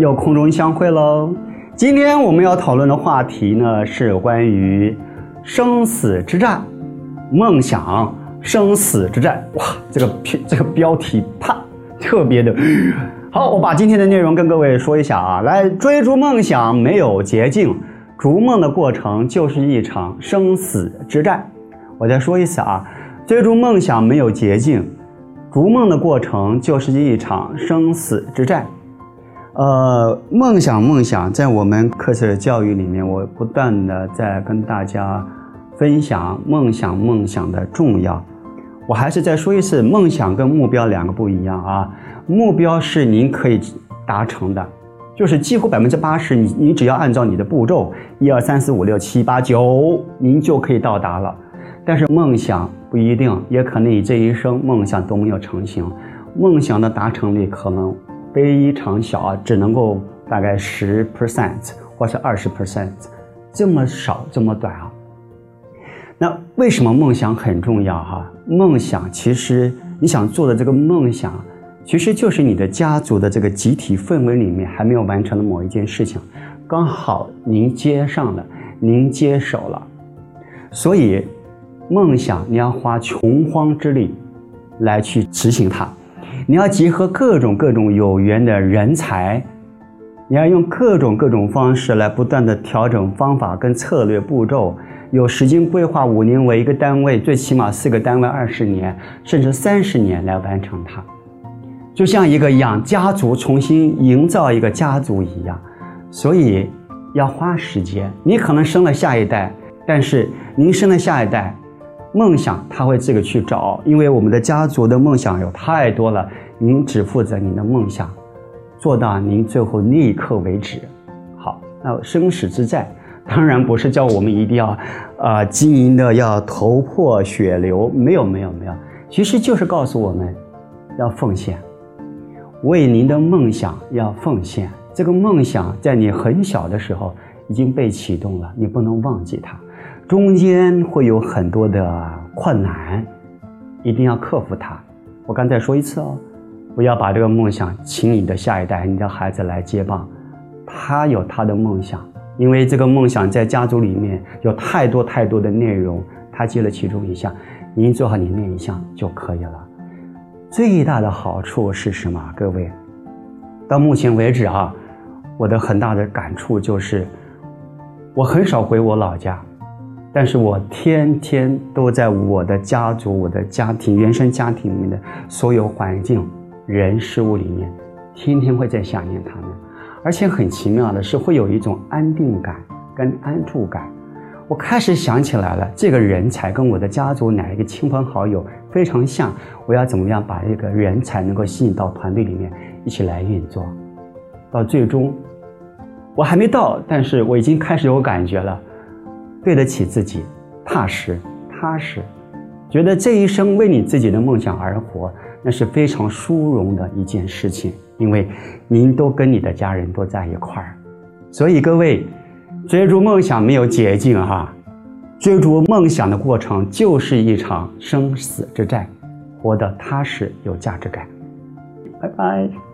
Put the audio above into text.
又空中相会喽。今天我们要讨论的话题呢，是关于生死之战，梦想生死之战。哇，这个这个标题啪，特别的好。我把今天的内容跟各位说一下啊，来追逐梦想没有捷径，逐梦的过程就是一场生死之战。我再说一次啊，追逐梦想没有捷径。逐梦的过程就是一场生死之战，呃，梦想，梦想，在我们课程教育里面，我不断的在跟大家分享梦想，梦想的重要。我还是再说一次，梦想跟目标两个不一样啊。目标是您可以达成的，就是几乎百分之八十，你你只要按照你的步骤，一二三四五六七八九，您就可以到达了。但是梦想不一定，也可能你这一生梦想都没有成型，梦想的达成率可能非常小啊，只能够大概十 percent 或是二十 percent，这么少这么短啊。那为什么梦想很重要哈？梦想其实你想做的这个梦想，其实就是你的家族的这个集体氛围里面还没有完成的某一件事情，刚好您接上了，您接手了，所以。梦想，你要花穷荒之力来去执行它，你要结合各种各种有缘的人才，你要用各种各种方式来不断的调整方法跟策略步骤，有时间规划五年为一个单位，最起码四个单位二十年甚至三十年来完成它，就像一个养家族重新营造一个家族一样，所以要花时间。你可能生了下一代，但是您生了下一代。梦想他会自己去找，因为我们的家族的梦想有太多了，您只负责您的梦想，做到您最后那一刻为止。好，那生死之战当然不是叫我们一定要，啊，经营的要头破血流，没有没有没有，其实就是告诉我们，要奉献，为您的梦想要奉献。这个梦想在你很小的时候已经被启动了，你不能忘记它。中间会有很多的困难，一定要克服它。我刚才说一次哦，不要把这个梦想请你的下一代、你的孩子来接棒，他有他的梦想，因为这个梦想在家族里面有太多太多的内容，他接了其中一项，您做好你那一项就可以了。最大的好处是什么？各位，到目前为止啊，我的很大的感触就是，我很少回我老家。但是我天天都在我的家族、我的家庭、原生家庭里面的所有环境、人事物里面，天天会在想念他们，而且很奇妙的是，会有一种安定感跟安住感。我开始想起来了，这个人才跟我的家族哪一个亲朋好友非常像，我要怎么样把这个人才能够吸引到团队里面一起来运作？到最终，我还没到，但是我已经开始有感觉了。对得起自己，踏实踏实，觉得这一生为你自己的梦想而活，那是非常殊荣的一件事情。因为您都跟你的家人都在一块儿，所以各位，追逐梦想没有捷径哈，追逐梦想的过程就是一场生死之战，活得踏实有价值感。拜拜。